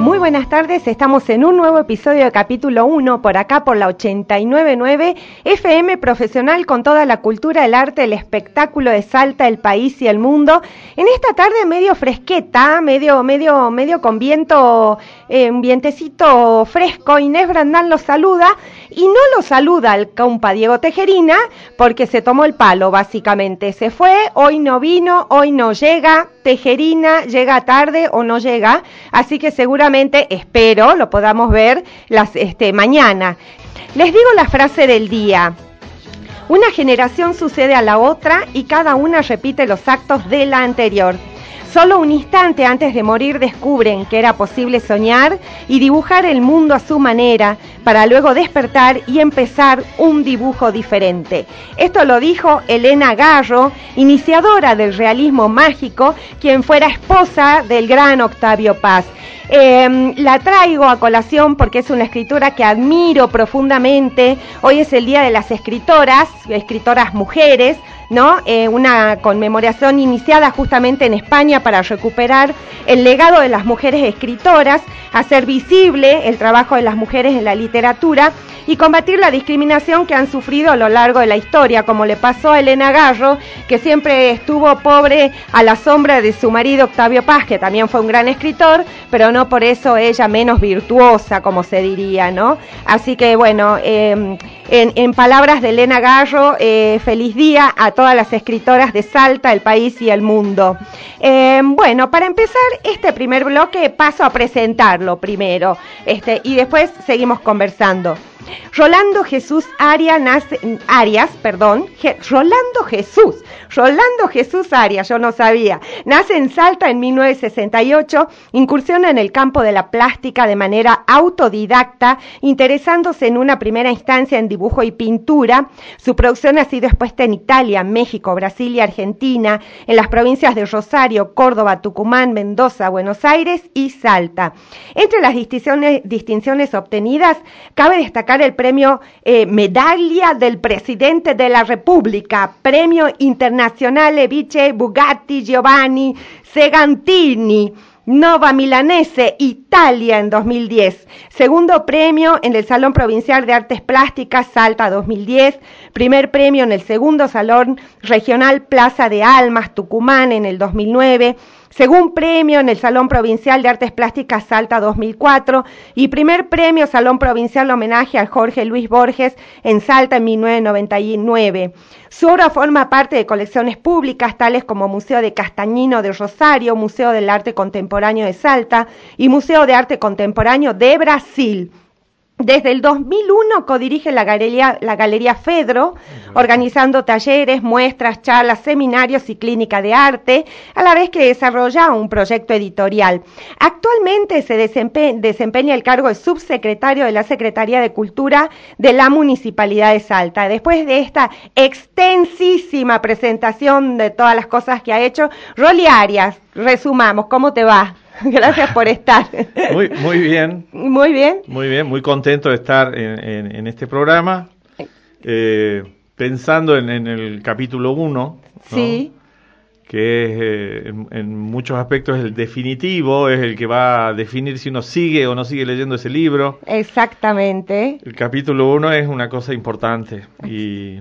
Muy buenas tardes, estamos en un nuevo episodio de capítulo 1 por acá por la 899 FM profesional con toda la cultura, el arte, el espectáculo de Salta, el país y el mundo. En esta tarde medio fresqueta, medio medio medio con viento, eh, un vientecito fresco, Inés Brandán los saluda y no lo saluda el compa Diego Tejerina porque se tomó el palo básicamente, se fue, hoy no vino, hoy no llega, Tejerina llega tarde o no llega, así que seguramente espero lo podamos ver las, este, mañana. Les digo la frase del día. Una generación sucede a la otra y cada una repite los actos de la anterior. Solo un instante antes de morir descubren que era posible soñar y dibujar el mundo a su manera para luego despertar y empezar un dibujo diferente. Esto lo dijo Elena Garro, iniciadora del realismo mágico, quien fuera esposa del gran Octavio Paz. Em, la traigo a colación porque es una escritora que admiro profundamente. Hoy es el Día de las Escritoras, escritoras mujeres. ¿No? Eh, una conmemoración iniciada justamente en España para recuperar el legado de las mujeres escritoras, hacer visible el trabajo de las mujeres en la literatura y combatir la discriminación que han sufrido a lo largo de la historia, como le pasó a Elena Garro, que siempre estuvo pobre a la sombra de su marido Octavio Paz, que también fue un gran escritor, pero no por eso ella menos virtuosa, como se diría, ¿no? Así que bueno, em, en, palabras de Elena Garro, eh, feliz día a todas las escritoras de Salta, el país y el mundo. Em, bueno, para empezar este primer bloque paso a presentarlo primero, este, y después seguimos conversando. Rolando Jesús Arias nace, Arias, perdón, Rolando Jesús, Rolando Jesús Arias, yo no sabía, nace en Salta en 1968, incursiona en el campo de la plástica de manera autodidacta, interesándose en una primera instancia en dibujo y pintura. Su producción ha sido expuesta en Italia, México, Brasil y Argentina, en las provincias de Rosario, Córdoba, Tucumán, Mendoza, Buenos Aires y Salta. Entre las distinciones, obtenidas, cabe destacar el premio eh, Medaglia del Presidente de la República, Premio Internacional Vice Bugatti Giovanni Segantini. Nova Milanese, Italia en 2010. Segundo premio en el Salón Provincial de Artes Plásticas Salta 2010. Primer premio en el segundo Salón Regional Plaza de Almas Tucumán en el 2009 según premio en el Salón Provincial de Artes Plásticas Salta 2004 y primer premio Salón Provincial Homenaje al Jorge Luis Borges en Salta en 1999. Su obra forma parte de colecciones públicas tales como Museo de Castañino de Rosario, Museo del Arte Contemporáneo de Salta y Museo de Arte Contemporáneo de Brasil. Desde el 2001 codirige la Galería, la Galería Fedro, organizando talleres, muestras, charlas, seminarios y clínica de arte, a la vez que desarrolla un proyecto editorial. Actualmente se desempeña el cargo de subsecretario de la Secretaría de Cultura de la Municipalidad de Salta. Después de esta extensísima presentación de todas las cosas que ha hecho, Roli Arias, resumamos, ¿cómo te va? Gracias por estar. Muy, muy bien. Muy bien. Muy bien, muy contento de estar en, este programa. Eh, pensando en, el capítulo 1, sí. que es eh, en, muchos aspectos el definitivo, es el que va a definir si uno sigue o no sigue leyendo ese libro. Exactamente. El capítulo 1 es una cosa importante y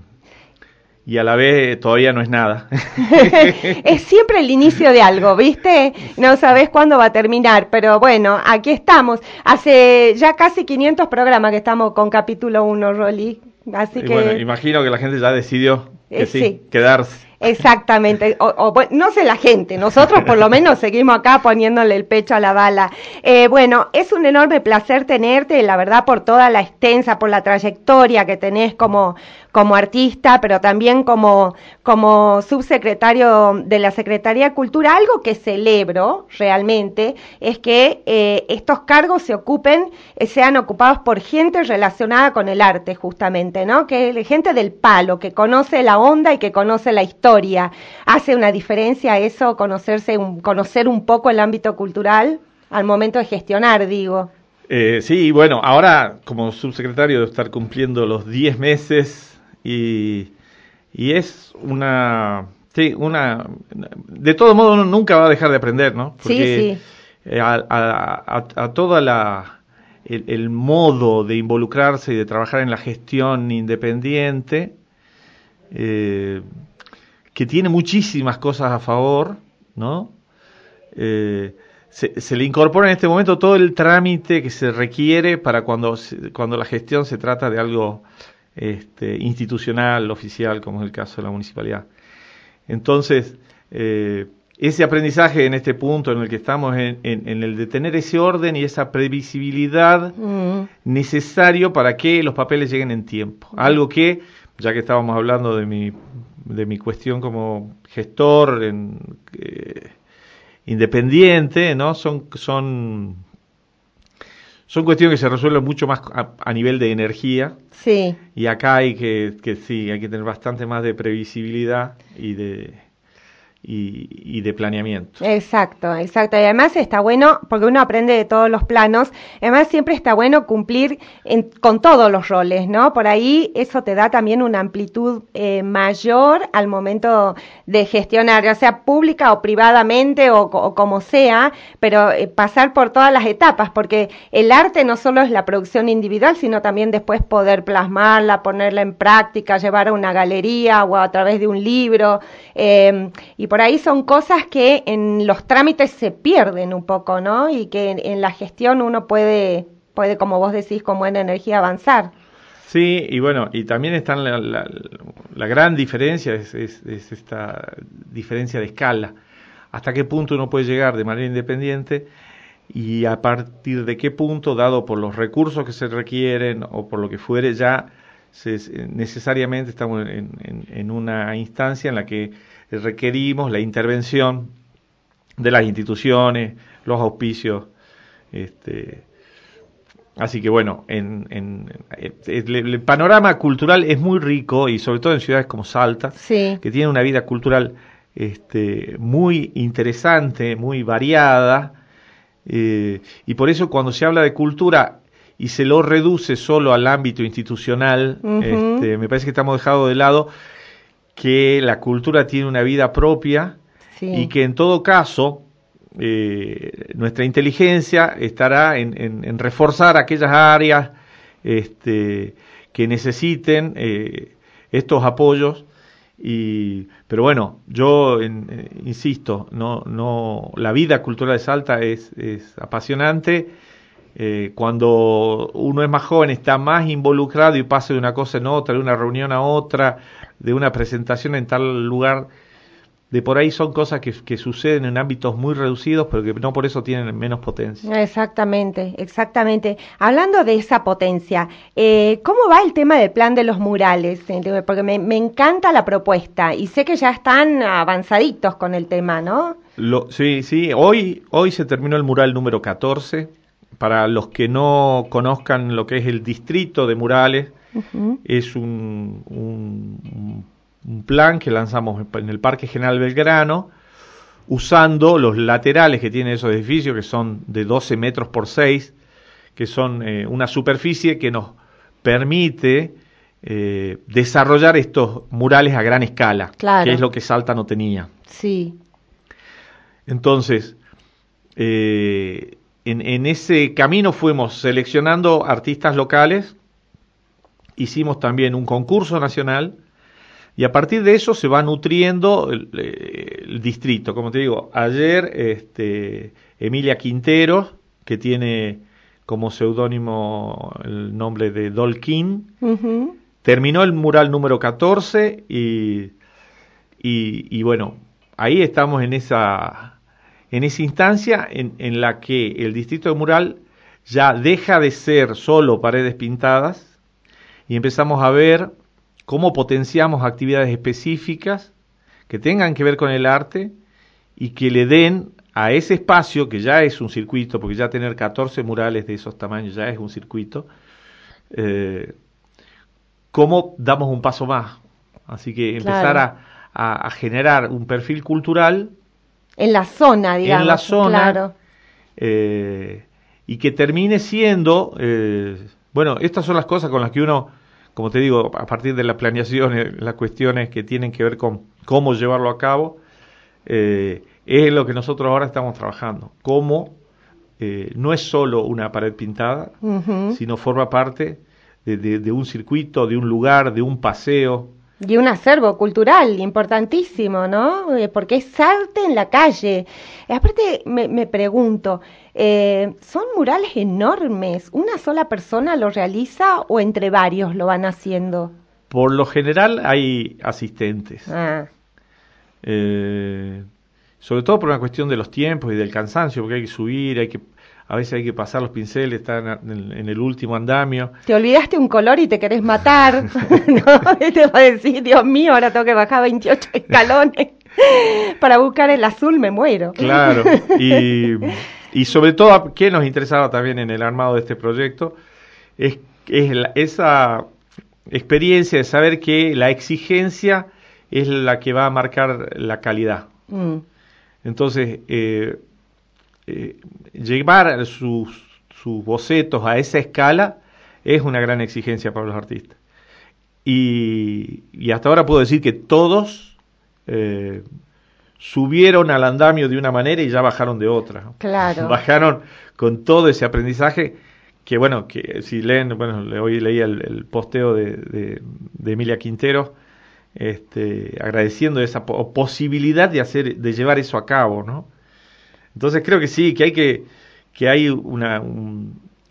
y a la vez todavía no es nada. es siempre el inicio de algo, ¿viste? No sabes cuándo va a terminar, pero bueno, aquí estamos. Hace ya casi 500 programas que estamos con capítulo 1, Rolly. Así que... Bueno, imagino que la gente ya decidió que eh, sí, quedarse. Exactamente, o, no sé la gente, nosotros por lo menos seguimos acá poniéndole el pecho a la bala. Eh, bueno, es un enorme placer tenerte, la verdad, por toda la extensa, por la trayectoria que tenés como, como artista, pero también como, como subsecretario de la Secretaría de Cultura. Algo que celebro realmente es que eh, estos cargos se ocupen, eh, sean ocupados por gente relacionada con el arte, justamente, ¿no? Que gente del palo, que conoce la onda y que conoce la historia. ¿Hace una diferencia eso, conocerse, un, conocer un poco el ámbito cultural al momento de gestionar, digo? Eh, sí, bueno, ahora como subsecretario de estar cumpliendo los 10 meses y, es una, sí, una, de todo modo uno nunca va a dejar de aprender, ¿no? Porque sí, eh, a, a, a, toda la, el, modo de involucrarse y de trabajar en la gestión independiente, eh, que tiene muchísimas cosas a favor, ¿no? Eh, se, se, le incorpora en este momento todo el trámite que se requiere para cuando, cuando la gestión se trata de algo este, institucional, oficial, como es el caso de la municipalidad. Entonces, eh, ese aprendizaje en este punto en el que estamos, en, el de tener ese orden y esa previsibilidad mm. necesario para que los papeles lleguen en tiempo. Algo que, ya que estábamos hablando de mi, de mi cuestión como gestor en, eh, independiente, ¿no? Son, son son cuestiones que se resuelven mucho más a, nivel de energía. Sí. Y acá hay que, que sí, hay que tener bastante más de previsibilidad y de y, de planeamiento. Exacto, exacto. Y además está bueno, porque uno aprende de todos los planos, además siempre está bueno cumplir con todos los roles, ¿no? Por ahí eso te da también una amplitud eh, mayor al momento de gestionar, ya sea pública o privadamente o, como sea, pero eh, pasar por todas las etapas, porque el arte no solo es la producción individual, sino también después poder plasmarla, ponerla en práctica, llevar a una galería o a través de un libro. Eh, y por ahí son cosas que en los trámites se pierden un poco, ¿no? Y que en, la gestión uno puede, puede, como vos decís, con buena energía avanzar. Sí, y bueno, y también está la, la, gran diferencia, es, es, esta diferencia de escala. Hasta qué punto uno puede llegar de manera independiente y a partir de qué punto, dado por los recursos que se requieren o por lo que fuere, ya necesariamente estamos en, en, una instancia en la que requerimos la intervención de las instituciones, los auspicios. Este, así que bueno, en, en el, panorama cultural es muy rico y sobre todo en ciudades como Salta, que tienen una vida cultural este, muy interesante, muy variada. Eh, y por eso cuando se habla de cultura y se lo reduce solo al ámbito institucional, este, me parece que estamos dejando de lado que la cultura tiene una vida propia y que en todo caso eh, nuestra inteligencia estará en, reforzar aquellas áreas este, que necesiten eh, estos apoyos. Y pero bueno yo eh, insisto no no la vida cultural de Salta es, es apasionante. Cuando uno es más joven está más involucrado y pasa de una cosa en otra de una reunión a otra de una presentación en tal lugar, de por ahí son cosas que, que, suceden en ámbitos muy reducidos, pero que no por eso tienen menos potencia. Exactamente, exactamente. Hablando de esa potencia, eh, ¿cómo va el tema del plan de los murales? Porque me, me, encanta la propuesta y sé que ya están avanzaditos con el tema, ¿no? Lo, sí, sí, hoy, hoy se terminó el mural número 14. Para los que no conozcan lo que es el distrito de murales, es un, un, plan que lanzamos en el Parque General Belgrano, usando los laterales que tienen esos edificios, que son de 12 metros por 6, que son eh, una superficie que nos permite eh, desarrollar estos murales a gran escala, que es lo que Salta no tenía. Sí. Entonces, eh, en, en, ese camino fuimos seleccionando artistas locales hicimos también un concurso nacional y a partir de eso se va nutriendo el, distrito. Como te digo, ayer este, Emilia Quintero, que tiene como seudónimo el nombre de Dolkin, terminó el mural número 14 y Y, bueno, ahí estamos en esa, en esa instancia en, en la que el distrito de mural ya deja de ser solo paredes pintadas y empezamos a ver cómo potenciamos actividades específicas que tengan que ver con el arte y que le den a ese espacio, que ya es un circuito, porque ya tener 14 murales de esos tamaños ya es un circuito, eh, cómo damos un paso más. Así que empezar a, generar un perfil cultural. En la zona, digamos. En la zona. Eh, y que termine siendo, eh, bueno, estas son las cosas con las que uno como te digo, a partir de la planeación, eh, las cuestiones que tienen que ver con cómo llevarlo a cabo, eh, es lo que nosotros ahora estamos trabajando. Cómo eh, no es solo una pared pintada, sino forma parte de, un circuito, de un lugar, de un paseo, y un acervo cultural importantísimo, ¿no? Porque es arte en la calle. Aparte, me, me pregunto, eh, ¿son murales enormes? ¿Una sola persona lo realiza o entre varios lo van haciendo? Por lo general hay asistentes. Ah. Eh, sobre todo por una cuestión de los tiempos y del cansancio, porque hay que subir, hay que a veces hay que pasar los pinceles, están en, el último andamio. Te olvidaste un color y te querés matar, ¿no? Te va a decir, Dios mío, ahora tengo que bajar 28 escalones para buscar el azul, me muero. Claro, y, y sobre todo, ¿qué nos interesaba también en el armado de este proyecto? Es, es esa experiencia de saber que la exigencia es la que va a marcar la calidad. Mm. Entonces, eh, eh, llevar sus, sus bocetos a esa escala es una gran exigencia para los artistas. Y, hasta ahora puedo decir que todos eh, subieron al andamio de una manera y ya bajaron de otra. Claro. Bajaron con todo ese aprendizaje que, bueno, que si leen, bueno, hoy leí el, posteo de, de, Emilia Quintero, este, agradeciendo esa posibilidad de hacer, de llevar eso a cabo, ¿no? Entonces creo que sí, que hay que, que hay una,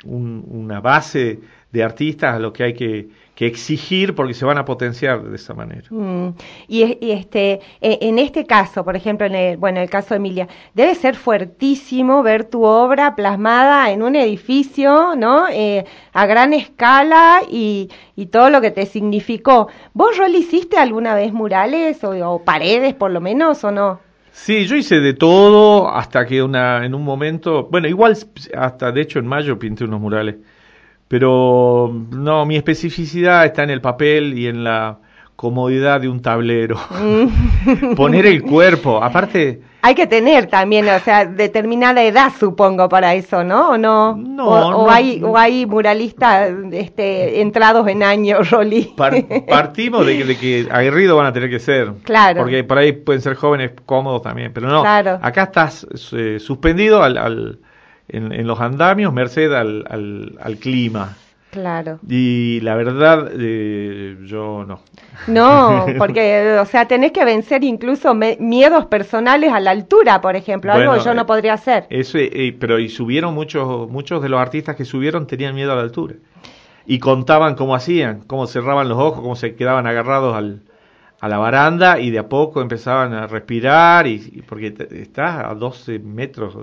una base de artistas a lo que hay que, exigir porque se van a potenciar de esa manera. Mm. Y, este, e, en este caso, por ejemplo, en el, bueno, el caso de Emilia, debe ser fuertísimo ver tu obra plasmada en un edificio, ¿no? Eh, a gran escala y, y, todo lo que te significó. ¿Vos, Rol, hiciste alguna vez murales o, o paredes, por lo menos, o no? Sí, yo hice de todo hasta que una, en un momento, bueno, igual hasta de hecho en mayo pinté unos murales, pero no, mi especificidad está en el papel y en la comodidad de un tablero. Mm. Poner el cuerpo, aparte... Hay que tener también, o sea, determinada edad, supongo, para eso, ¿no? ¿O no? no o, hay, o hay muralistas este, entrados en años, Rolí. partimos de que, de que aguerridos van a tener que ser. Claro. Porque por ahí pueden ser jóvenes cómodos también, pero no. Claro. Acá estás eh, suspendido al, al en, en, los andamios, merced al, al, al clima. Claro. Y la verdad, eh, yo no. No, porque, o sea, tenés que vencer incluso miedos personales a la altura, por ejemplo, algo que yo no eh, podría hacer. Eso, eh, pero y subieron muchos, muchos de los artistas que subieron tenían miedo a la altura. Y contaban cómo hacían, cómo cerraban los ojos, cómo se quedaban agarrados al, a la baranda y de a poco empezaban a respirar y, porque estás a 12 metros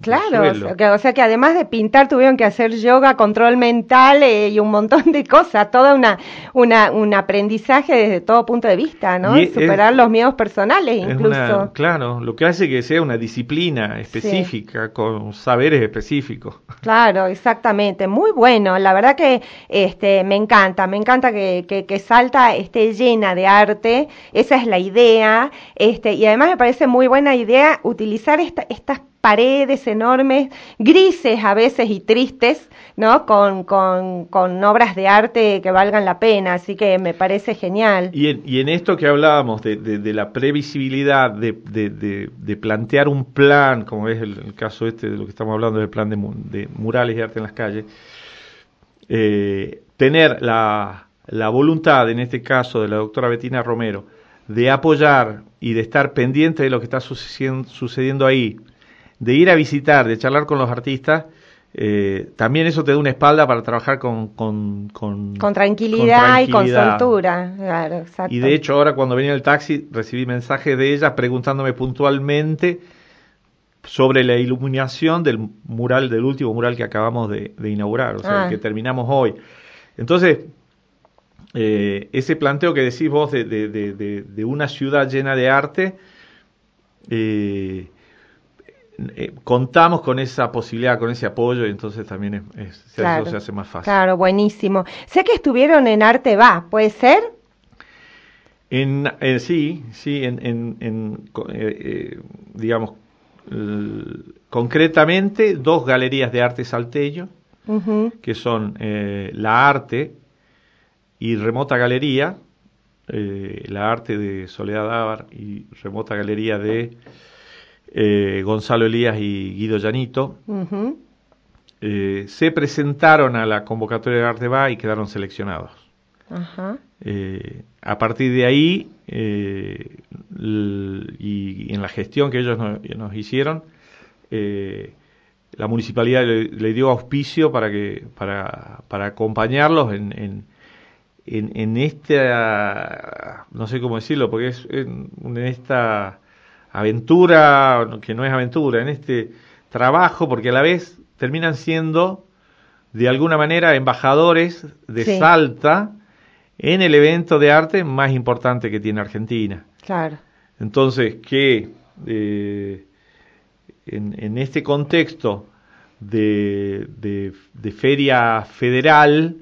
claro o sea, que, además de pintar tuvieron que hacer yoga control mental eh, y un montón de cosas toda una, una un aprendizaje desde todo punto de vista no superar los miedos personales incluso. claro lo que hace que sea una disciplina específica con saberes específicos. Claro exactamente muy bueno la verdad que este me encanta me encanta que, que, que Salta esté llena de arte esa es la idea, este, y además me parece muy buena idea utilizar estas paredes enormes, grises a veces y tristes, ¿no? Con, con, obras de arte que valgan la pena, así que me parece genial. Y en, y en esto que hablábamos de, de, la previsibilidad, de, de, plantear un plan, como es el, caso este de lo que estamos hablando del plan de, murales y arte en las calles, eh, tener la, la voluntad, en este caso de la doctora Betina Romero, de apoyar y de estar pendiente de lo que está sucediendo, ahí, de ir a visitar, de charlar con los artistas, eh, también eso te da una espalda para trabajar con, con, con, tranquilidad, y con soltura. Claro, y de hecho ahora cuando venía el taxi recibí mensajes de ella preguntándome puntualmente sobre la iluminación del mural, del último mural que acabamos de, inaugurar, o sea, ah. que terminamos hoy. Entonces, eh, ese planteo que decís vos de, de, una ciudad llena de arte, eh, eh, contamos con esa posibilidad, con ese apoyo, y entonces también se, hace más fácil. Claro, buenísimo. Sé que estuvieron en Arte Va, ¿puede ser? En, sí, sí, en, en, digamos, concretamente dos galerías de arte salteño, que son La Arte, y Remota Galería, eh, la arte de Soledad Ávar y Remota Galería de eh, Gonzalo Elías y Guido Llanito, eh, se presentaron a la convocatoria de Arte Va y quedaron seleccionados. a partir de ahí, y, en la gestión que ellos nos, hicieron, la municipalidad le, dio auspicio para que para, para acompañarlos en en, en esta, no sé cómo decirlo, porque es en, esta aventura, que no es aventura, en este trabajo, porque a la vez terminan siendo de alguna manera embajadores de Salta en el evento de arte más importante que tiene Argentina. Claro. Entonces, que eh, en, en, este contexto de, de, de feria federal,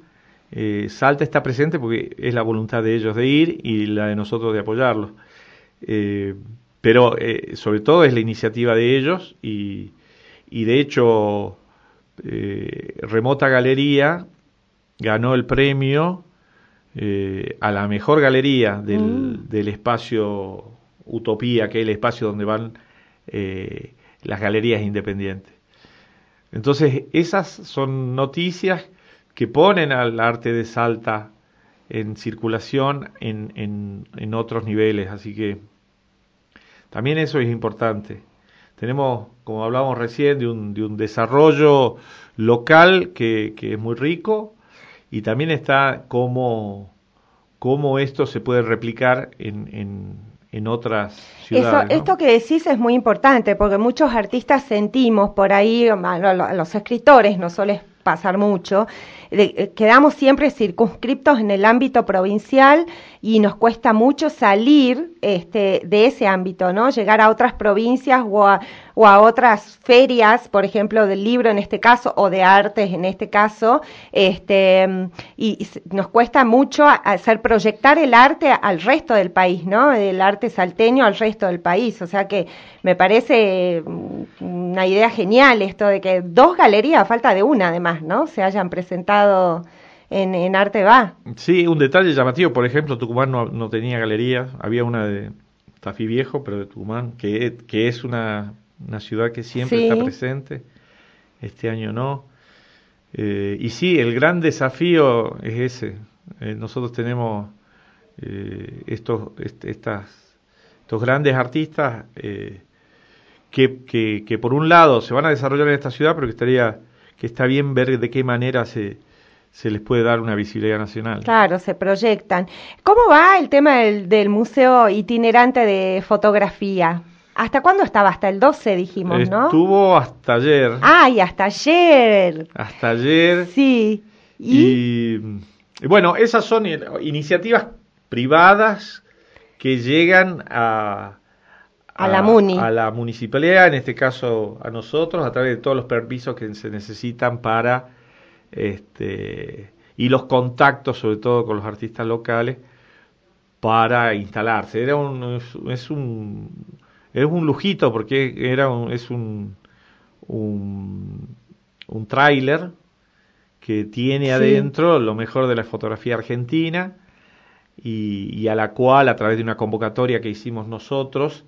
eh, Salta está presente porque es la voluntad de ellos de ir y la de nosotros de apoyarlos. Eh, pero eh, sobre todo es la iniciativa de ellos y, de hecho Remota Galería ganó el premio a la mejor galería del, mm. del, espacio Utopía, que es el espacio donde van las galerías independientes. Entonces, esas son noticias que ponen al arte de Salta en circulación en, en, otros niveles. Así que también eso es importante. Tenemos, como hablábamos recién, de un, de un desarrollo local que, que, es muy rico y también está cómo, cómo esto se puede replicar en, en, en otras ciudades. Esto que decís es muy importante porque muchos artistas sentimos por ahí, los escritores, no solo pasar mucho, eh, quedamos siempre circunscriptos en el ámbito provincial y nos cuesta mucho salir este, de ese ámbito, ¿no? Llegar a otras provincias o a, a otras ferias, por ejemplo, del libro en este caso, o de artes en este caso, este, y, nos cuesta mucho hacer proyectar el arte al resto del país, ¿no? El arte salteño al resto del país. O sea que me parece mm, una idea genial esto de que dos galerías, falta de una además, ¿no? Se hayan presentado en, en Arte Va. Sí, un detalle llamativo, por ejemplo, Tucumán no, no tenía galerías, había una de Tafí Viejo, pero de Tucumán, que, que es una, una ciudad que siempre está presente, este año no. Eh, y sí, el gran desafío es ese. Eh, nosotros tenemos eh, estos, estas, estos grandes artistas que, que, que, por un lado se van a desarrollar en esta ciudad, pero que estaría que está bien ver de qué manera se, se les puede dar una visibilidad nacional. Claro, se proyectan. ¿Cómo va el tema del, del Museo Itinerante de Fotografía? ¿Hasta cuándo estaba? Hasta el 12 dijimos, ¿no? Estuvo hasta ayer. ¡Ay, hasta ayer! Hasta ayer. Sí. Y, bueno, esas son iniciativas privadas que llegan a, a, la MUNI. a la municipalidad, en este caso a nosotros, a través de todos los permisos que se necesitan para este, y los contactos, sobre todo con los artistas locales, para instalarse. Era un, es, un, es un lujito porque era un, es un, un, un tráiler que tiene adentro lo mejor de la fotografía argentina y, y, a la cual a través de una convocatoria que hicimos nosotros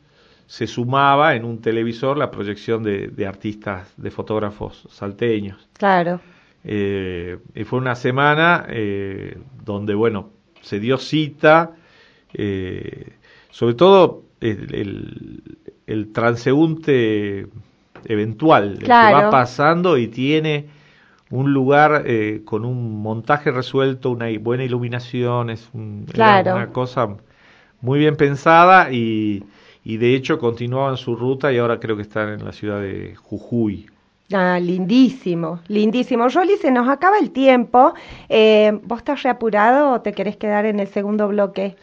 se sumaba en un televisor la proyección de, de artistas, de fotógrafos salteños. Claro. Eh, fue una semana eh, donde, bueno, se dio cita, eh, sobre todo el, el, transeúnte eventual, que va pasando y tiene un lugar eh, con un montaje resuelto, una buena iluminación, es una cosa muy bien pensada y, y de hecho continuaban su ruta y ahora creo que están en la ciudad de Jujuy. Ah, lindísimo, lindísimo. Rolly, se nos acaba el tiempo. Eh, ¿Vos estás reapurado o te querés quedar en el segundo bloque?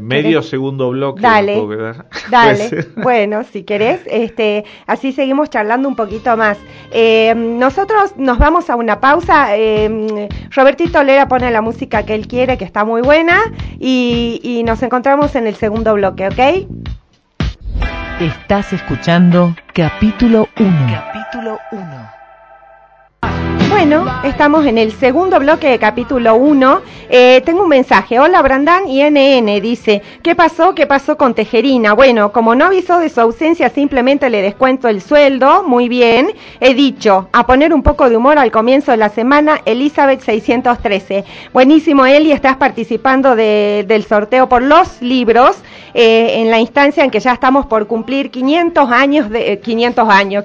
medio segundo bloque. Dale, dale. bueno, si querés, este, así seguimos charlando un poquito más. Eh, nosotros nos vamos a una pausa. Eh, Robertito Lera pone la música que él quiere, que está muy buena, y, y nos encontramos en el segundo bloque, ¿ok? Estás escuchando capítulo 1. Capítulo 1. Bueno, estamos en el segundo bloque de capítulo 1. Eh, tengo un mensaje. Hola, Brandán y NN. Dice, ¿qué pasó? ¿Qué pasó con Tejerina? Bueno, como no avisó de su ausencia, simplemente le descuento el sueldo. Muy bien. He dicho, a poner un poco de humor al comienzo de la semana, Elizabeth 613. Buenísimo, Eli, estás participando del sorteo por los libros eh, en la instancia en que ya estamos por cumplir 500 años de... 500 eh, años,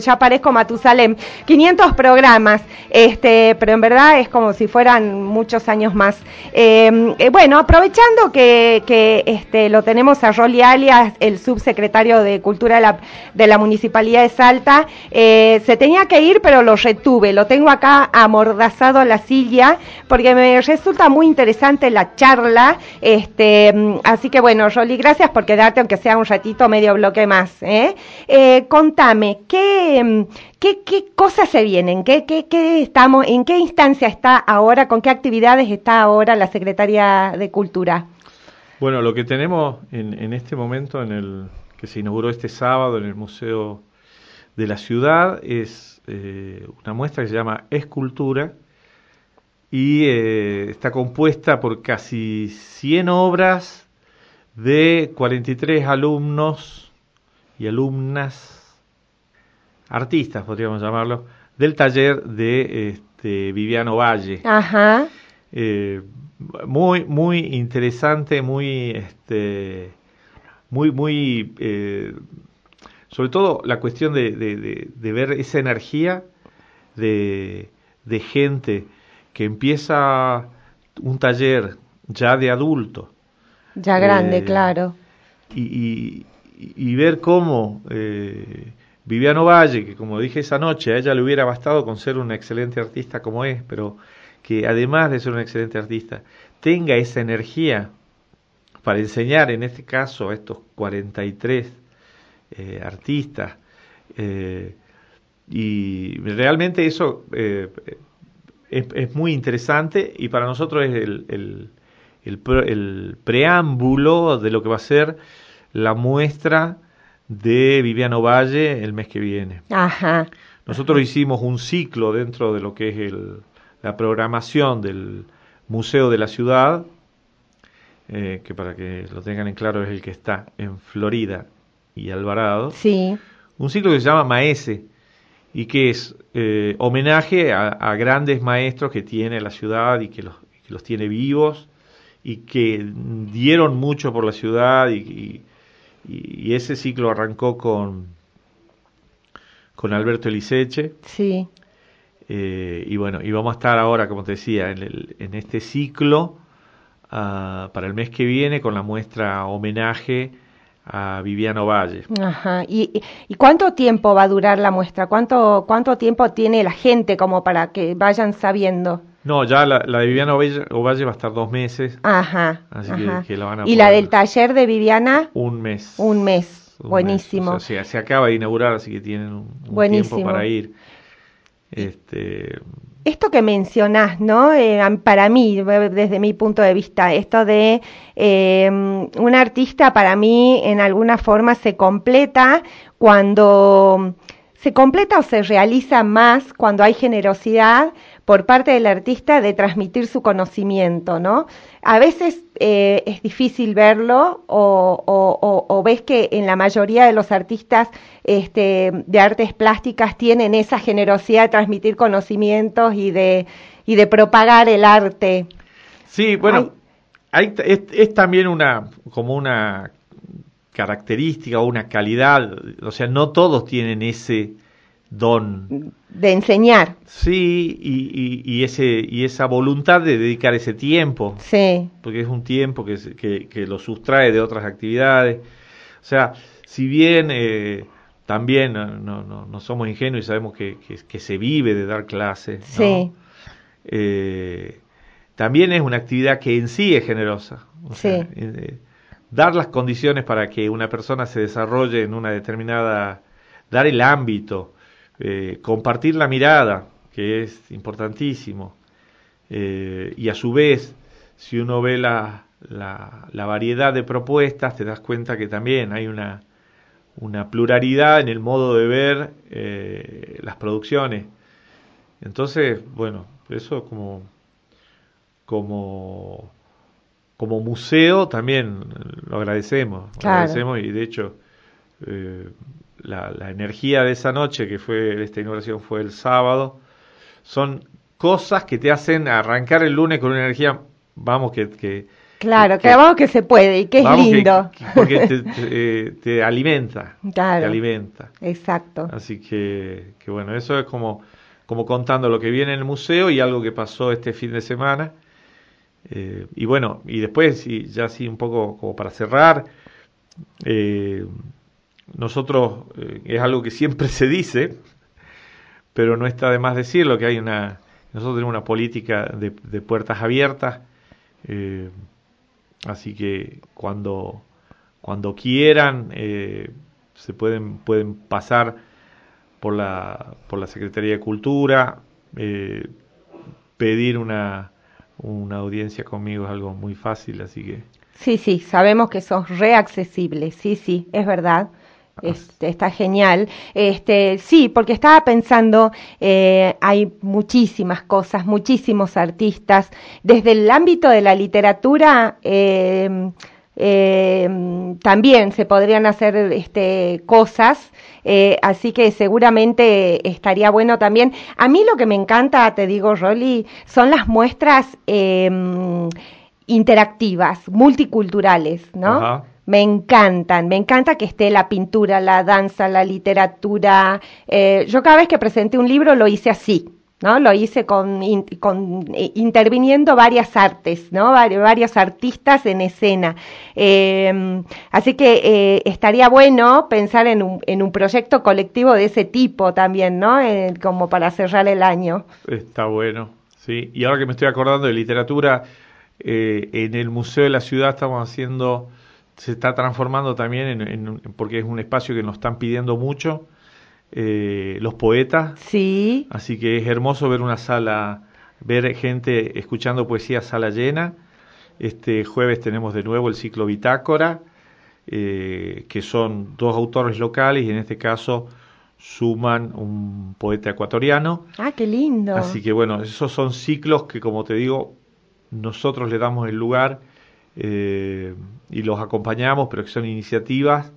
ya parezco Matusalem. 500 programas este, pero en verdad es como si fueran muchos años más. Em, eh, bueno, aprovechando que, este, lo tenemos a Rolly Alias, el subsecretario de Cultura de la, de la Municipalidad de Salta, eh, se tenía que ir, pero lo retuve, lo tengo acá amordazado a la silla, porque me resulta muy interesante la charla, este, así que bueno, Rolly, gracias por quedarte, aunque sea un ratito, medio bloque más. ¿eh? eh contame, ¿qué, em, ¿Qué, qué cosas se vienen? ¿Qué, qué, qué estamos, ¿En qué instancia está ahora? ¿Con qué actividades está ahora la Secretaría de Cultura? Bueno, lo que tenemos en, en este momento, en el que se inauguró este sábado en el Museo de la Ciudad, es eh, una muestra que se llama Escultura y eh, está compuesta por casi 100 obras de 43 alumnos y alumnas artistas, podríamos llamarlo, del taller de este, Viviano Valle. Ajá. Eh, muy, muy interesante, muy, este, muy, muy, eh, sobre todo la cuestión de, de, ver esa energía de, de gente que empieza un taller ya de adulto. Ya grande, eh, claro. Y, y, ver cómo Viviano Valle, que como dije esa noche, a ella le hubiera bastado con ser un excelente artista como es, pero que además de ser un excelente artista, tenga esa energía para enseñar, en este caso, a estos 43 eh, artistas. Eh, y realmente eso eh, es, muy interesante y para nosotros es el, el, el preámbulo de lo que va a ser la muestra de Viviano Valle el mes que viene. Ajá. Nosotros hicimos un ciclo dentro de lo que es el, la programación del Museo de la Ciudad, eh, que para que lo tengan en claro es el que está en Florida y Alvarado. Sí. Un ciclo que se llama Maese y que es eh, homenaje a, grandes maestros que tiene la ciudad y que los, que los tiene vivos y que dieron mucho por la ciudad y y, ese ciclo arrancó con, con Alberto Eliseche. Sí. Eh, y bueno, y vamos a estar ahora, como te decía, en, el, en este ciclo uh, para el mes que viene con la muestra homenaje a Viviano Valle. Ajá. ¿Y, ¿Y, cuánto tiempo va a durar la muestra? ¿Cuánto, ¿Cuánto tiempo tiene la gente como para que vayan sabiendo? No, ya la, de Viviana Ovalle, va a estar dos meses. Ajá. Así Que, la van a ¿Y la del taller de Viviana? Un mes. Un mes. Buenísimo. O sea, se acaba de inaugurar, así que tienen un, tiempo para ir. Este... Esto que mencionás, ¿no? Eh, para mí, desde mi punto de vista, esto de eh, un artista para mí en alguna forma se completa cuando se completa o se realiza más cuando hay generosidad por parte del artista de transmitir su conocimiento, ¿no? A veces eh, es difícil verlo o, ves que en la mayoría de los artistas este, de artes plásticas tienen esa generosidad de transmitir conocimientos y de, y de propagar el arte. Sí, bueno, hay, es, también una como una característica o una calidad, o sea, no todos tienen ese don. De enseñar. Sí, y, y, ese, y esa voluntad de dedicar ese tiempo. Sí. Porque es un tiempo que, que, que lo sustrae de otras actividades. O sea, si bien eh, también no, no, no, somos ingenuos y sabemos que, que, se vive de dar clases, sí. Eh, también es una actividad que en sí es generosa. sí. Eh, dar las condiciones para que una persona se desarrolle en una determinada, dar el ámbito, eh, compartir la mirada, que es importantísimo, eh, y a su vez, si uno ve la, la, variedad de propuestas, te das cuenta que también hay una, una pluralidad en el modo de ver eh, las producciones. Entonces, bueno, eso como, como como museo también lo agradecemos, agradecemos y de hecho eh, la, energía de esa noche que fue esta inauguración fue el sábado. Son cosas que te hacen arrancar el lunes con una energía vamos que, que claro que, vamos que se puede y que es lindo. porque te, eh, te, alimenta claro, te alimenta. Exacto. Así que, que bueno eso es como como contando lo que viene en el museo y algo que pasó este fin de semana. Eh, y bueno, y después, y ya así un poco como para cerrar, eh, nosotros, eh, es algo que siempre se dice, pero no está de más decirlo, que hay una, nosotros tenemos una política de, puertas abiertas, así que cuando, cuando quieran, se pueden, pueden pasar por la, por la Secretaría de Cultura, pedir una, una audiencia conmigo es algo muy fácil, así que... Sí, sí, sabemos que sos reaccesible, sí, sí, es verdad. Este, está genial. Este, sí, porque estaba pensando, eh, hay muchísimas cosas, muchísimos artistas. Desde el ámbito de la literatura, eh, eh, también se podrían hacer este, cosas, eh, así que seguramente estaría bueno también. A mí lo que me encanta, te digo, Rolly, son las muestras em, interactivas, multiculturales, ¿no? Me encantan, me encanta que esté la pintura, la danza, la literatura. Eh, yo cada vez que presenté un libro lo hice así, ¿no? Lo hice con, eh, interviniendo varias artes, ¿no? varios artistas en escena. Em, así que eh, estaría bueno pensar en un, en un proyecto colectivo de ese tipo también, ¿no? Eh, como para cerrar el año. Está bueno, sí. Y ahora que me estoy acordando de literatura, en el Museo de la Ciudad estamos haciendo, se está transformando también en, porque es un espacio que nos están pidiendo mucho eh, los poetas. Sí. Así que es hermoso ver una sala, ver gente escuchando poesía sala llena. Este jueves tenemos de nuevo el ciclo Bitácora, eh, que son dos autores locales y en este caso suman un poeta ecuatoriano. Ah, qué lindo. Así que bueno, esos son ciclos que como te digo, nosotros le damos el lugar eh, y los acompañamos, pero que son iniciativas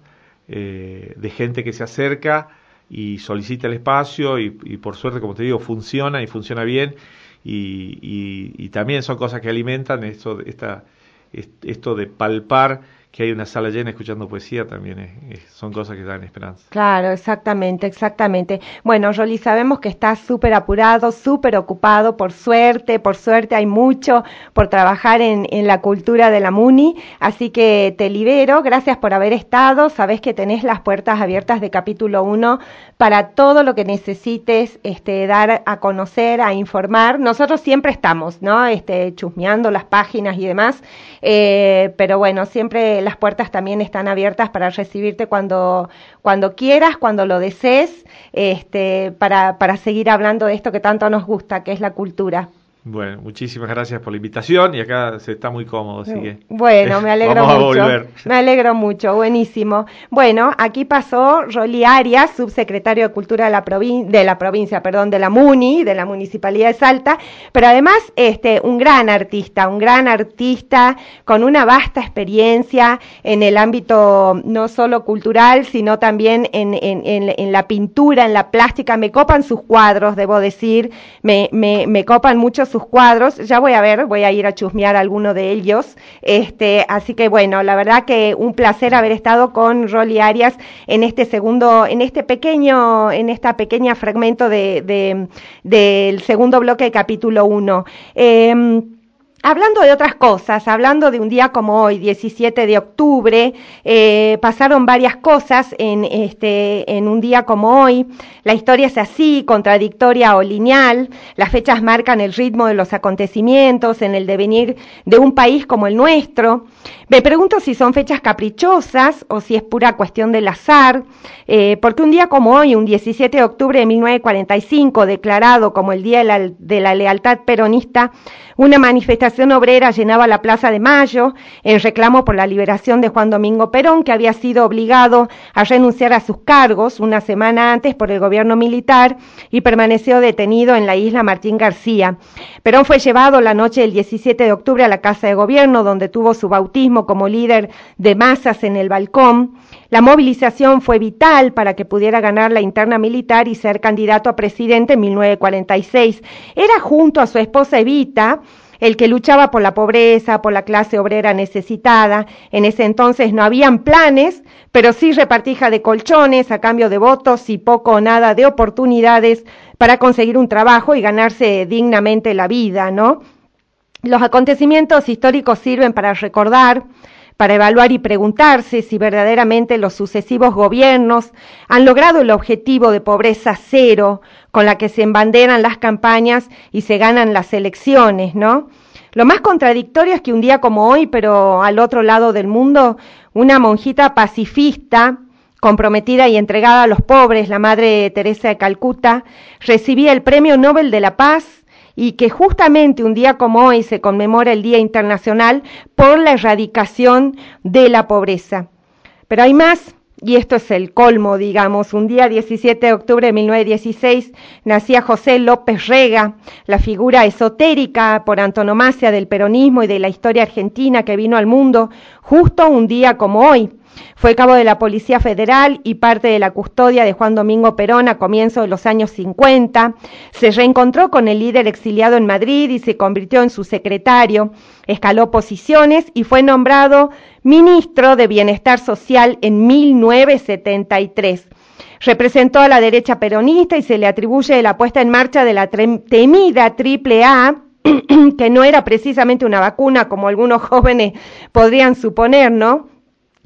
de gente que se acerca y solicita el espacio y, por suerte, como te digo, funciona y funciona bien. Y, y, también son cosas que alimentan esto, esta, esto de palpar que hay una sala llena escuchando poesía también son cosas que dan esperanza. Claro, exactamente, exactamente. Bueno, Rolly, sabemos que estás súper apurado, súper ocupado, por suerte, por suerte hay mucho por trabajar en, en, la cultura de la MUNI, así que te libero, gracias por haber estado, sabes que tenés las puertas abiertas de capítulo 1 para todo lo que necesites este, dar a conocer, a informar. Nosotros siempre estamos, ¿no? Este, chusmeando las páginas y demás, eh, pero bueno, siempre las puertas también están abiertas para recibirte cuando, cuando quieras, cuando lo desees, este, para, para seguir hablando de esto que tanto nos gusta, que es la cultura. Bueno, muchísimas gracias por la invitación y acá se está muy cómodo, así que. Bueno, me alegro mucho. Me alegro mucho, buenísimo. Bueno, aquí pasó Rolly Arias, subsecretario de Cultura de la, de la provincia, perdón, de la MUNI, de la Municipalidad de Salta, pero además este, un gran artista, un gran artista con una vasta experiencia en el ámbito no solo cultural, sino también en, en, en, la pintura, en la plástica. Me copan sus cuadros, debo decir, me, me, me copan mucho sus cuadros. Ya voy a ver, voy a ir a chusmear alguno de ellos. Este, así que bueno, la verdad que un placer haber estado con Rolly Arias en este segundo, en este pequeño, en esta pequeña fragmento de, del segundo bloque de capítulo 1. Hablando de otras cosas, hablando de un día como hoy, 17 de octubre, eh, pasaron varias cosas en, este, en un día como hoy. La historia es así, contradictoria o lineal. Las fechas marcan el ritmo de los acontecimientos en el devenir de un país como el nuestro. Me pregunto si son fechas caprichosas o si es pura cuestión del azar, eh, porque un día como hoy, un 17 de octubre de 1945, declarado como el Día de la, de la Lealtad Peronista, una manifestación obrera llenaba la Plaza de Mayo en reclamo por la liberación de Juan Domingo Perón, que había sido obligado a renunciar a sus cargos una semana antes por el gobierno militar y permaneció detenido en la isla Martín García. Perón fue llevado la noche del 17 de octubre a la Casa de Gobierno, donde tuvo su bautismo como líder de masas en el balcón. La movilización fue vital para que pudiera ganar la interna militar y ser candidato a presidente en 1946. Era junto a su esposa Evita, el que luchaba por la pobreza, por la clase obrera necesitada. En ese entonces no habían planes, pero sí repartija de colchones a cambio de votos y poco o nada de oportunidades para conseguir un trabajo y ganarse dignamente la vida, ¿no? Los acontecimientos históricos sirven para recordar, para evaluar y preguntarse si verdaderamente los sucesivos gobiernos han logrado el objetivo de pobreza cero con la que se embanderan las campañas y se ganan las elecciones, ¿no? Lo más contradictorio es que un día como hoy, pero al otro lado del mundo, una monjita pacifista, comprometida y entregada a los pobres, la Madre Teresa de Calcuta, recibía el Premio Nobel de la Paz y que justamente un día como hoy se conmemora el Día Internacional por la erradicación de la pobreza. Pero hay más, y esto es el colmo, digamos. Un día 17 de octubre de 1916 nacía José López Rega, la figura esotérica por antonomasia del peronismo y de la historia argentina que vino al mundo justo un día como hoy. Fue cabo de la Policía Federal y parte de la custodia de Juan Domingo Perón a comienzos de los años 50. Se reencontró con el líder exiliado en Madrid y se convirtió en su secretario. Escaló posiciones y fue nombrado ministro de Bienestar Social en 1973 representó a la derecha peronista y se le atribuye la puesta en marcha de la temida triple A, que no era precisamente una vacuna como algunos jóvenes podrían suponer, ¿no?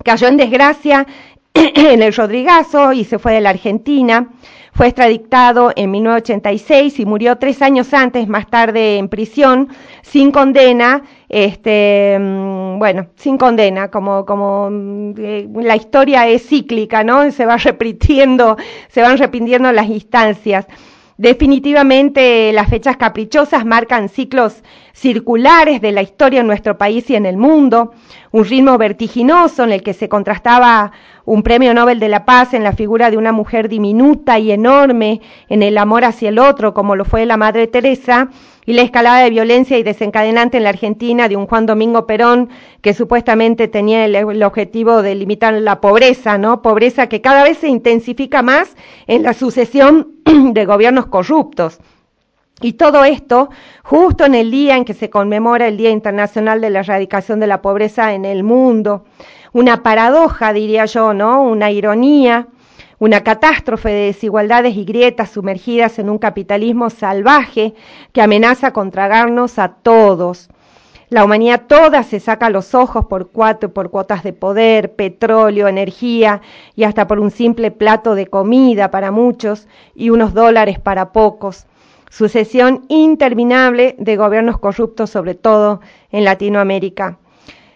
Cayó en desgracia en el Rodrigazo y se fue de la Argentina. Fue extradictado en 1986 y murió tres años antes, más tarde en prisión, sin condena, este, mm, bueno, sin condena, como, como eh, la historia es cíclica, ¿no? Se va repitiendo, se van repitiendo las instancias. Definitivamente las fechas caprichosas marcan ciclos circulares de la historia en nuestro país y en el mundo, un ritmo vertiginoso en el que se contrastaba un premio Nobel de la Paz en la figura de una mujer diminuta y enorme en el amor hacia el otro, como lo fue la Madre Teresa, y la escalada de violencia y desencadenante en la Argentina de un Juan Domingo Perón que supuestamente tenía el, objetivo de limitar la pobreza, ¿no? Pobreza que cada vez se intensifica más en la sucesión de gobiernos corruptos. Y todo esto justo en el día en que se conmemora el Día Internacional de la Erradicación de la Pobreza en el mundo. Una paradoja, diría yo, ¿no? Una ironía una catástrofe de desigualdades y grietas sumergidas en un capitalismo salvaje que amenaza con tragarnos a todos. La humanidad toda se saca los ojos por cuatro, por cuotas de poder, petróleo, energía y hasta por un simple plato de comida para muchos y unos dólares para pocos. Sucesión interminable de gobiernos corruptos, sobre todo en Latinoamérica.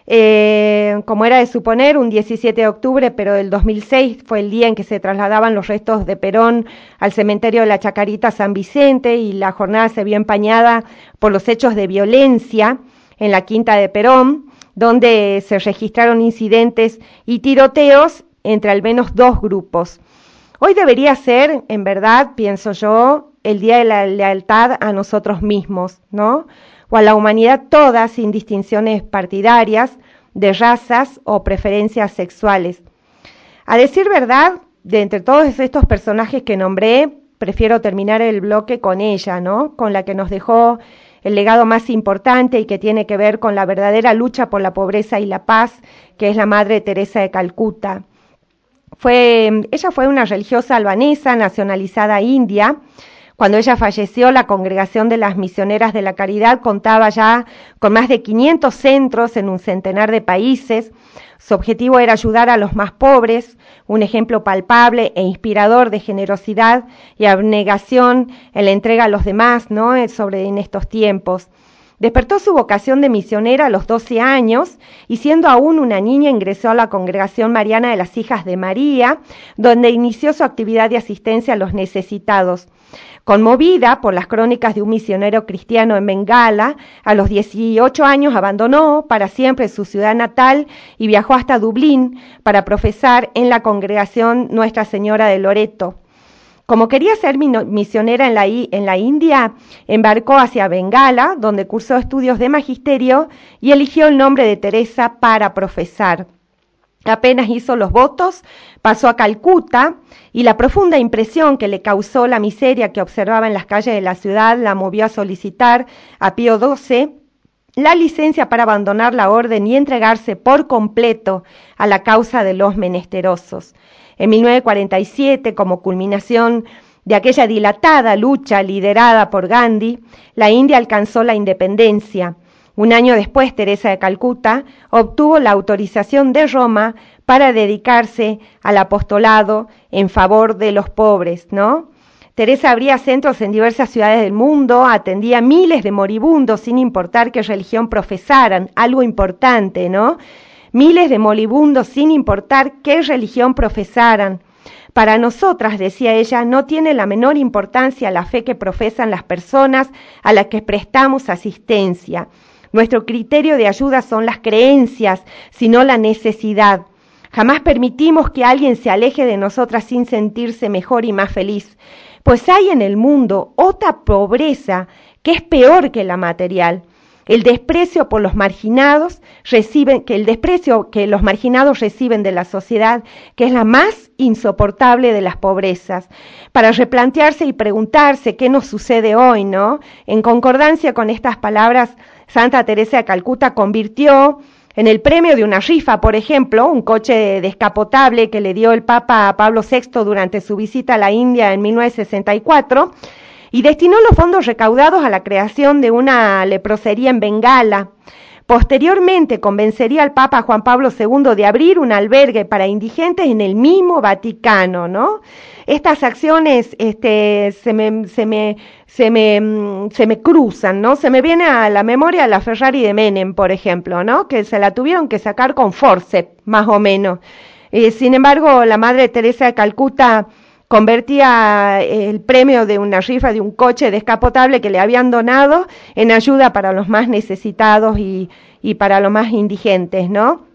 Eh, como era de suponer, un 17 de octubre, pero del 2006 fue el día en que se trasladaban los restos de Perón al cementerio de la Chacarita San Vicente y la jornada se vio empañada por los hechos de violencia en la quinta de Perón, donde se registraron incidentes y tiroteos entre al menos dos grupos. Hoy debería ser, en verdad, pienso yo, el día de la lealtad a nosotros mismos, ¿no? O a la humanidad toda sin distinciones partidarias, de razas o preferencias sexuales. A decir verdad, de entre todos estos personajes que nombré, prefiero terminar el bloque con ella, ¿no? Con la que nos dejó el legado más importante y que tiene que ver con la verdadera lucha por la pobreza y la paz, que es la Madre Teresa de Calcuta. Fue, ella fue una religiosa albanesa nacionalizada india, cuando ella falleció, la Congregación de las Misioneras de la Caridad contaba ya con más de 500 centros en un centenar de países. Su objetivo era ayudar a los más pobres, un ejemplo palpable e inspirador de generosidad y abnegación en la entrega a los demás, ¿no? Eh, sobre en estos tiempos. Despertó su vocación de misionera a los 12 años y siendo aún una niña ingresó a la Congregación Mariana de las Hijas de María, donde inició su actividad de asistencia a los necesitados. Conmovida por las crónicas de un misionero cristiano en Bengala, a los 18 años abandonó para siempre su ciudad natal y viajó hasta Dublín para profesar en la congregación Nuestra Señora de Loreto. Como quería ser misionera en la, India, embarcó hacia Bengala, donde cursó estudios de magisterio y eligió el nombre de Teresa para profesar. Apenas hizo los votos, pasó a Calcuta y la profunda impresión que le causó la miseria que observaba en las calles de la ciudad la movió a solicitar a Pío XII la licencia para abandonar la orden y entregarse por completo a la causa de los menesterosos. En 1947, como culminación de aquella dilatada lucha liderada por Gandhi, la India alcanzó la independencia un año después, Teresa de Calcuta obtuvo la autorización de Roma para dedicarse al apostolado en favor de los pobres, ¿no? Teresa abría centros en diversas ciudades del mundo, atendía miles de moribundos sin importar qué religión profesaran, algo importante, ¿no? Miles de moribundos sin importar qué religión profesaran. Para nosotras, decía ella, no tiene la menor importancia la fe que profesan las personas a las que prestamos asistencia. Nuestro criterio de ayuda son las creencias, sino la necesidad. Jamás permitimos que alguien se aleje de nosotras sin sentirse mejor y más feliz, pues hay en el mundo otra pobreza que es peor que la material. El desprecio por los marginados reciben, que el desprecio que los marginados reciben de la sociedad, que es la más insoportable de las pobrezas, para replantearse y preguntarse qué nos sucede hoy, ¿no? En concordancia con estas palabras, Santa Teresa de Calcuta convirtió en el premio de una rifa, por ejemplo, un coche descapotable que le dio el Papa a Pablo VI durante su visita a la India en 1964, y destinó los fondos recaudados a la creación de una leprosería en Bengala. Posteriormente convencería al Papa Juan Pablo II de abrir un albergue para indigentes en el mismo Vaticano, ¿no? Estas acciones este, se, me, se, me, se, me, mm, se me cruzan, ¿no? Se me viene a la memoria la Ferrari de Menem, por ejemplo, ¿no? Que se la tuvieron que sacar con force, más o menos. Eh, sin embargo, la Madre Teresa de Calcuta convertía el premio de una rifa de un coche descapotable que le habían donado en ayuda para los más necesitados y, para los más indigentes, ¿no?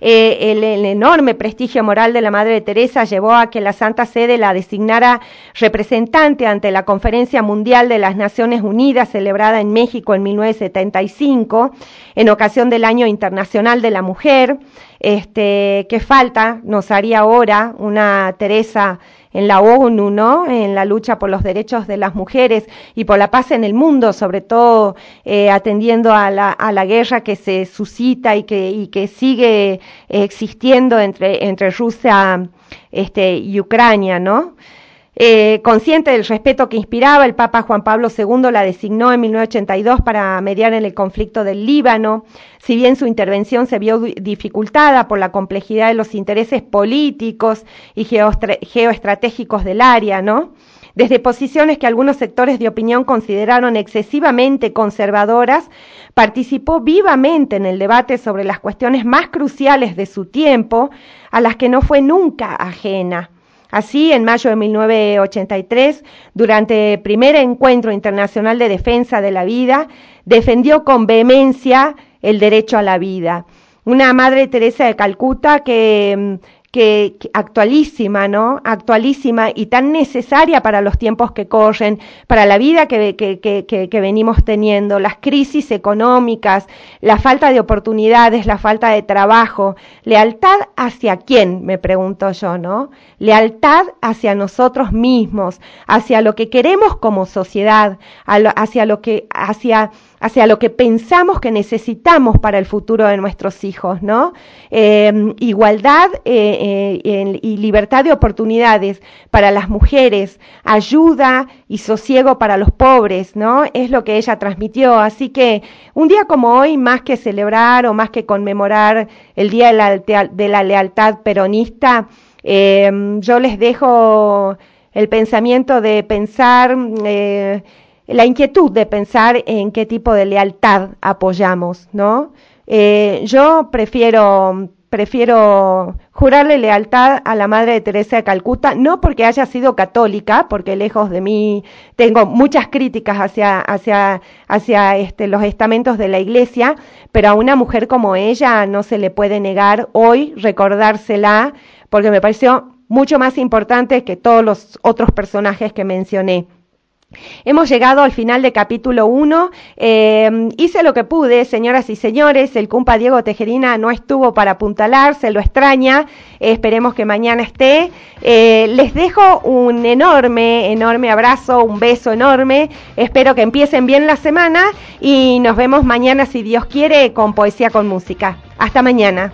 Eh, el, enorme prestigio moral de la Madre Teresa llevó a que la Santa Sede la designara representante ante la Conferencia Mundial de las Naciones Unidas celebrada en México en 1975 en ocasión del Año Internacional de la Mujer. Este, que falta nos haría ahora una Teresa en la ONU, ¿no? En la lucha por los derechos de las mujeres y por la paz en el mundo, sobre todo eh, atendiendo a la, a la, guerra que se suscita y que, y que sigue existiendo entre, entre Rusia este, y Ucrania, ¿no? Eh, consciente del respeto que inspiraba, el Papa Juan Pablo II la designó en 1982 para mediar en el conflicto del Líbano. Si bien su intervención se vio dificultada por la complejidad de los intereses políticos y geoestratégicos del área, ¿no? Desde posiciones que algunos sectores de opinión consideraron excesivamente conservadoras, participó vivamente en el debate sobre las cuestiones más cruciales de su tiempo, a las que no fue nunca ajena. Así, en mayo de 1983, durante el primer encuentro internacional de defensa de la vida, defendió con vehemencia el derecho a la vida. Una madre Teresa de Calcuta que, que, actualísima, ¿no? Actualísima y tan necesaria para los tiempos que corren, para la vida que, que, que, venimos teniendo, las crisis económicas, la falta de oportunidades, la falta de trabajo. ¿Lealtad hacia quién? Me pregunto yo, ¿no? Lealtad hacia nosotros mismos, hacia lo que queremos como sociedad, hacia lo que, hacia hacia lo que pensamos que necesitamos para el futuro de nuestros hijos, ¿no? Em, igualdad eh, eh, y libertad de oportunidades para las mujeres, ayuda y sosiego para los pobres, ¿no? Es lo que ella transmitió. Así que un día como hoy, más que celebrar o más que conmemorar el Día de la, Lealtad Peronista, em, yo les dejo el pensamiento de pensar eh, la inquietud de pensar en qué tipo de lealtad apoyamos, ¿no? Eh, yo prefiero prefiero jurarle lealtad a la Madre de Teresa de Calcuta, no porque haya sido católica, porque lejos de mí tengo muchas críticas hacia, hacia, hacia este, los estamentos de la Iglesia, pero a una mujer como ella no se le puede negar hoy recordársela, porque me pareció mucho más importante que todos los otros personajes que mencioné. Hemos llegado al final de capítulo 1. Eh, hice lo que pude, señoras y señores. El cumpa Diego Tejerina no estuvo para apuntalar, se lo extraña. esperemos que mañana esté. Eh, les dejo un enorme, enorme abrazo, un beso enorme. Espero que empiecen bien la semana y nos vemos mañana, si Dios quiere, con Poesía con Música. Hasta mañana.